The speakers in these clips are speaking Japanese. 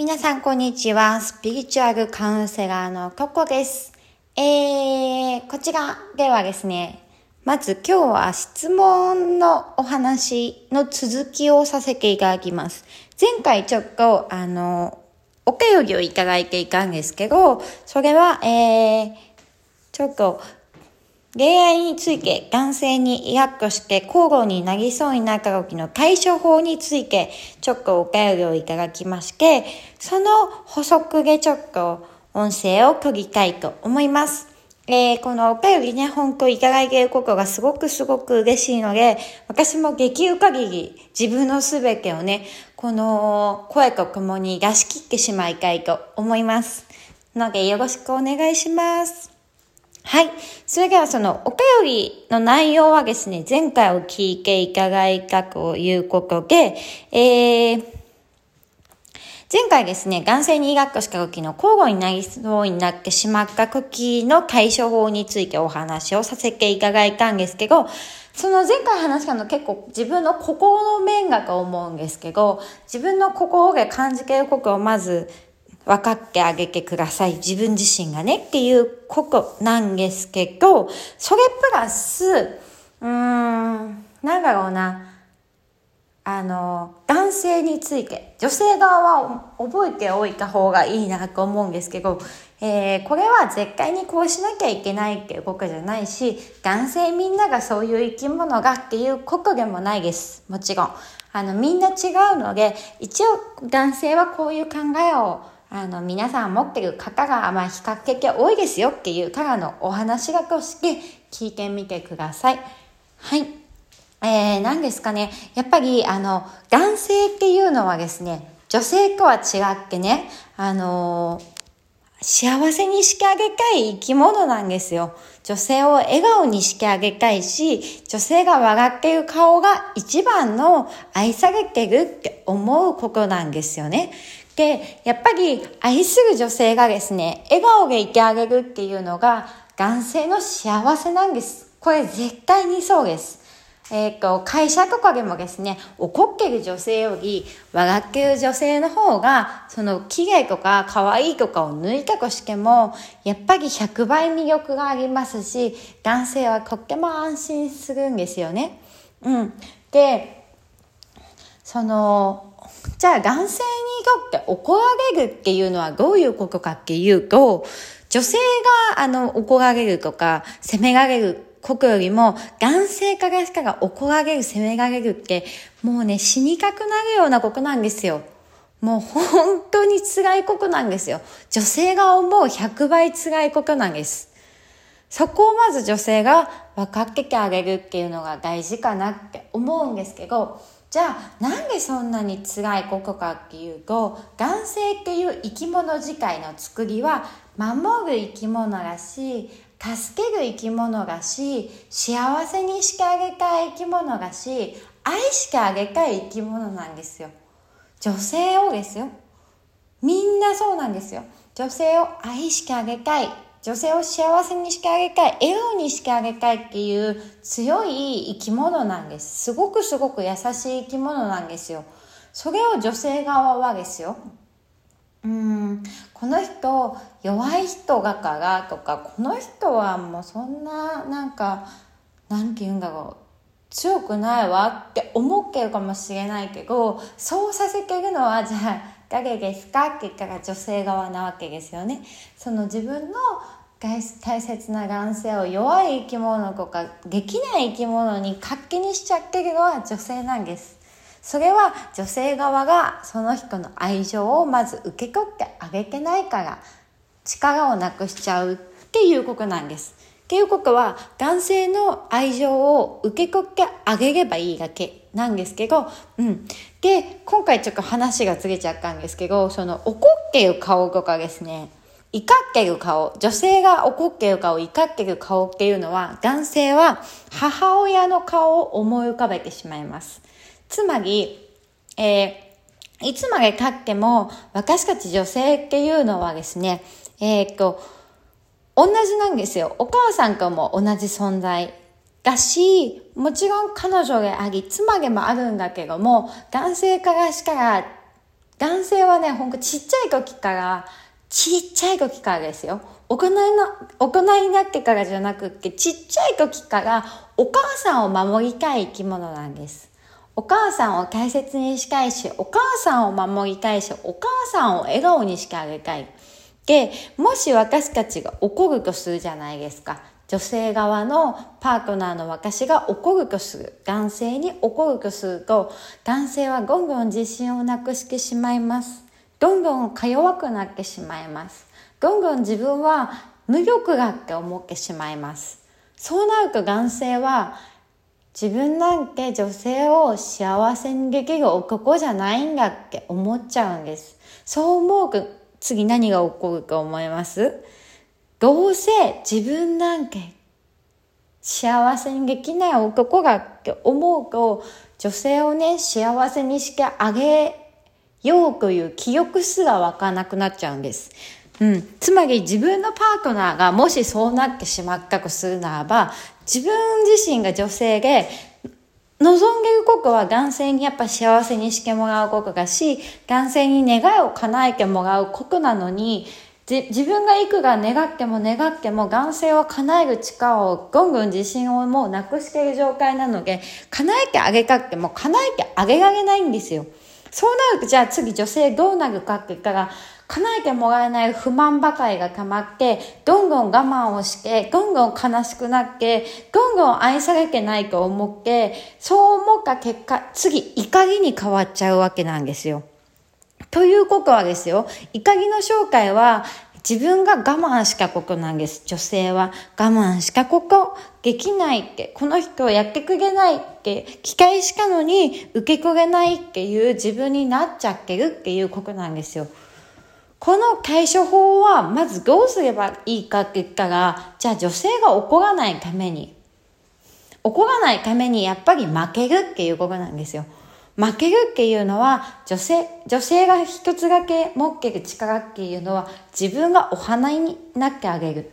皆さんこんにちは。スピリチュアルカウンセラーのココです。えー、こちらではですね、まず今日は質問のお話の続きをさせていただきます。前回ちょっと、あの、お便りをいただいていたんですけど、それは、えー、ちょっと、恋愛について男性にイラッとして交互になりそうになった時の対処法についてちょっとお便りをいただきまして、その補足でちょっと音声を取りたいと思います。えー、このお便りね、本当いただいていることがすごくすごく嬉しいので、私もできる限り自分のすべてをね、この声とともに出し切ってしまいたいと思います。のでよろしくお願いします。はい。それではそのお便りの内容はですね、前回を聞いていただいたということで、えー、前回ですね、男性に医学した時の交互になりそうになってしまった時の対処法についてお話をさせていただいたんですけど、その前回話したの結構自分の心の面がと思うんですけど、自分の心で感じていることをまず分かってあげてください。自分自身がねっていうことなんですけど、それプラス、うーん、なんだろうな、あの、男性について、女性側は覚えておいた方がいいなと思うんですけど、えー、これは絶対にこうしなきゃいけないっていうことじゃないし、男性みんながそういう生き物がっていうことでもないです。もちろん。あの、みんな違うので、一応男性はこういう考えをあの、皆さん持ってる方が、まあ、比較的多いですよっていうからのお話がとして聞いてみてください。はい。えー、何ですかね。やっぱり、あの、男性っていうのはですね、女性とは違ってね、あの幸せにしてあげたい生き物なんですよ。女性を笑顔にしてあげたいし、女性が笑っている顔が一番の愛されてるって思うことなんですよね。で、やっぱり愛する女性がですね、笑顔でいてあげるっていうのが男性の幸せなんです。これ絶対にそうです。えっ、ー、と、会社とかでもですね、怒ってる女性より笑ってる女性の方が、その綺麗とか可愛いとかを抜いたとしても、やっぱり100倍魅力がありますし、男性はとっても安心するんですよね。うん。で、その、じゃあ男性にとって怒られるっていうのはどういうことかっていうと、女性があの怒られるとか責められることよりも男性からしたら怒られる責められるってもうね死にたくなるようなことなんですよ。もう本当に辛いことなんですよ。女性が思う100倍辛いことなんです。そこをまず女性が分かっててあげるっていうのが大事かなって思うんですけど、じゃあなんでそんなに辛いことかっていうと男性っていう生き物自体の作りは守る生き物だし助ける生き物だし幸せにしてあげたい生き物だし愛してあげたい生き物なんですよ。女性をですよ。みんなそうなんですよ。女性を愛してあげたい。女性を幸せにしてあげたい、笑顔にしてあげたいっていう強い生き物なんです。すごくすごく優しい生き物なんですよ。それを女性側はですよ。うん、この人弱い人だからとか、この人はもうそんななんか、なんて言うんだろう。強くないわって思ってるかもしれないけど、そうさせてるのはじゃあ誰ですか？って言ったら女性側なわけですよね。その自分の大切な男性を弱い生き物とかできない生き物に勝手にしちゃってるのは女性なんです。それは女性側がその人の愛情をまず受け取ってあげてないから力をなくしちゃうっていうことなんです。っていうことは男性の愛情を受け取ってあげればいいだけなんですけど、うん。で、今回ちょっと話がずれちゃったんですけど、その怒ってる顔とかですね、怒ってる顔、女性が怒ってる顔、怒ってる顔っていうのは、男性は母親の顔を思い浮かべてしまいます。つまり、えー、いつまで経っても、私たち女性っていうのはですね、えー、っと、同じなんですよ。お母さんとも同じ存在だし、もちろん彼女であり、妻でもあるんだけども、男性からしたら男性はね、ほんとちっちゃい時から、ちっちゃい時からですよ。大人な、大人になってからじゃなくって、ちっちゃい時からお母さんを守りたい生き物なんです。お母さんを大切にしたいし、お母さんを守りたいし、お母さんを笑顔にしてあげたい。で、もし私たちが怒るとするじゃないですか。女性側のパートナーの私が怒るとする。男性に怒るとすると、男性はどんどん自信をなくしてしまいます。どんどんか弱くなってしまいます。どんどん自分は無力だって思ってしまいます。そうなると男性は自分なんて女性を幸せにできる男じゃないんだって思っちゃうんです。そう思う次何が起こるか思います？どうせ自分なんて幸せにできない男がって思うと女性をね幸せにしてあげようという記憶すら湧かなくなっちゃうんです。うん。つまり自分のパートナーがもしそうなってしまったとするならば、自分自身が女性で、望んでることは男性にやっぱ幸せにしてもらうことだし、男性に願いを叶えてもらうことなのに、自分がいくら願っても願っても男性は叶える力をぐんぐん自信をもうなくしている状態なので、叶えてあげたっても叶えてあげられないんですよ。そうなると、じゃあ次女性どうなるかって言ったら、叶えてもらえない不満ばかりが溜まって、どんどん我慢をして、どんどん悲しくなって、どんどん愛されてないと思って、そう思った結果、次怒りに変わっちゃうわけなんですよ。ということはですよ、怒りの紹介は、自分が我慢したことなんです。女性は我慢したことできないって、この人はやってくれないって期待したのに受け取れないっていう自分になっちゃってるっていうことなんですよ。この対処法はまずどうすればいいかって言ったら、じゃあ女性が怒らないために、怒らないためにやっぱり負けるっていうことなんですよ。負けるっていうのは、女性、女性が一つだけ持ってる力っていうのは、自分がお花になってあげる。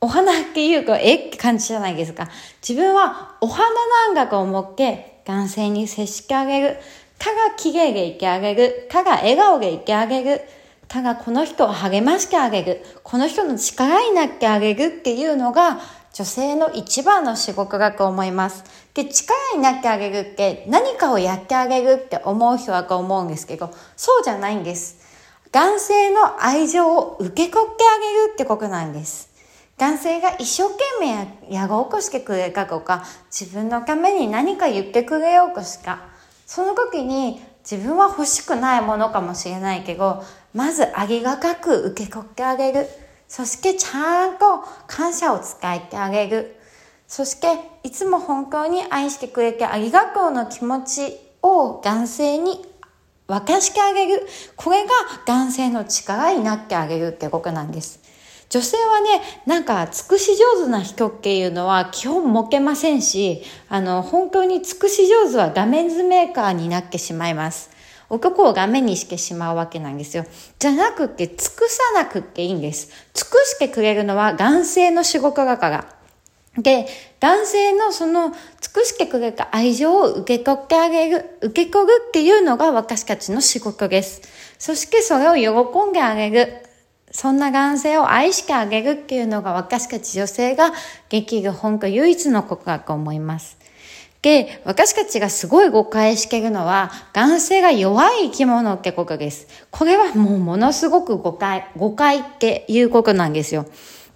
お花っていうか、えって感じじゃないですか。自分はお花なんだと思って男性に接してあげる。たが綺麗でいてあげる。たが笑顔でいてあげる。たがこの人を励ましてあげる。この人の力になってあげるっていうのが、女性の一番の仕事だと思います。で、力になってあげるって何かをやってあげるって思う人はと思うんですけど、そうじゃないんです。男性の愛情を受け取ってあげるってことなんです。男性が一生懸命やろうとしてくれたとか、自分のために何か言ってくれようとした。その時に自分は欲しくないものかもしれないけど、まずありがたく受け取ってあげる。そしてちゃんと感謝を伝えてあげる。そしていつも本当に愛してくれてありがとうの気持ちを男性に沸かしてあげる。これが男性の力になってあげるってことなんです。女性はね、なんか尽くし上手な人っていうのは基本持けませんし、あの、本当に尽くし上手は画面図メーカーになってしまいます。男を画面にしてしまうわけなんですよ。じゃなくって、尽くさなくっていいんです。尽くしてくれるのは男性の仕事だから。で、男性のその尽くしてくれた愛情を受け取ってあげる、受け取るっていうのが私たちの仕事です。そしてそれを喜んであげる。そんな男性を愛してあげるっていうのが私たち女性ができる本当唯一のことだと思います。で、私たちがすごい誤解してるのは、男性が弱い生き物ってことです。これはもうものすごく誤解、誤解っていうことなんですよ。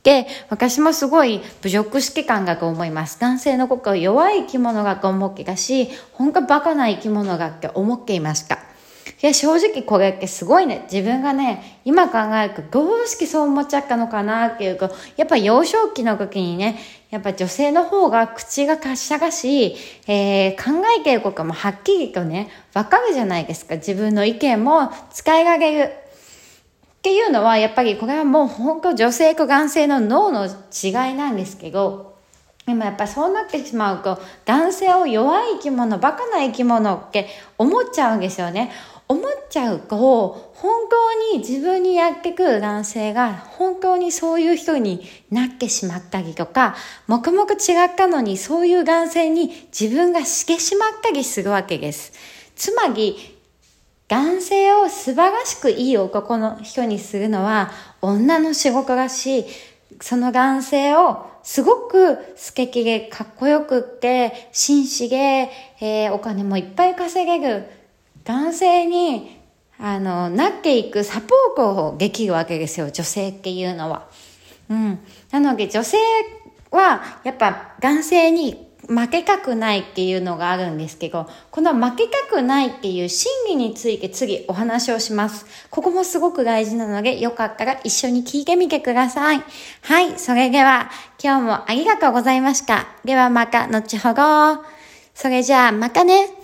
で、私もすごい侮辱式感がと思います。男性のことを弱い生き物がと思ってたし、本当バカな生き物がって思っていました。いや、正直これってすごいね。自分がね、今考えるとどうしてそう思っちゃったのかなっていうと、やっぱ幼少期の時にね、やっぱ女性の方が口が達者だし、えー、考えてることもはっきりとね、わかるじゃないですか。自分の意見も使い上げる。っていうのは、やっぱりこれはもう本当女性と男性の脳の違いなんですけど、でもやっぱそうなってしまうと、男性を弱い生き物、バカな生き物って思っちゃうんですよね。思っちゃうと、本当に自分にやってくる男性が本当にそういう人になってしまったりとか、黙々違ったのにそういう男性に自分がしてしまったりするわけです。つまり、男性を素晴らしくいい男の人にするのは女の仕事だしい、その男性をすごく素敵でかっこよくって、紳士で、えー、お金もいっぱい稼げる男性に、あの、なっていくサポートをできるわけですよ、女性っていうのは。うん。なので女性は、やっぱ男性に負けたくないっていうのがあるんですけど、この負けたくないっていう心理について次お話をします。ここもすごく大事なので、よかったら一緒に聞いてみてください。はい、それでは今日もありがとうございました。ではまた後ほど。それじゃあまたね。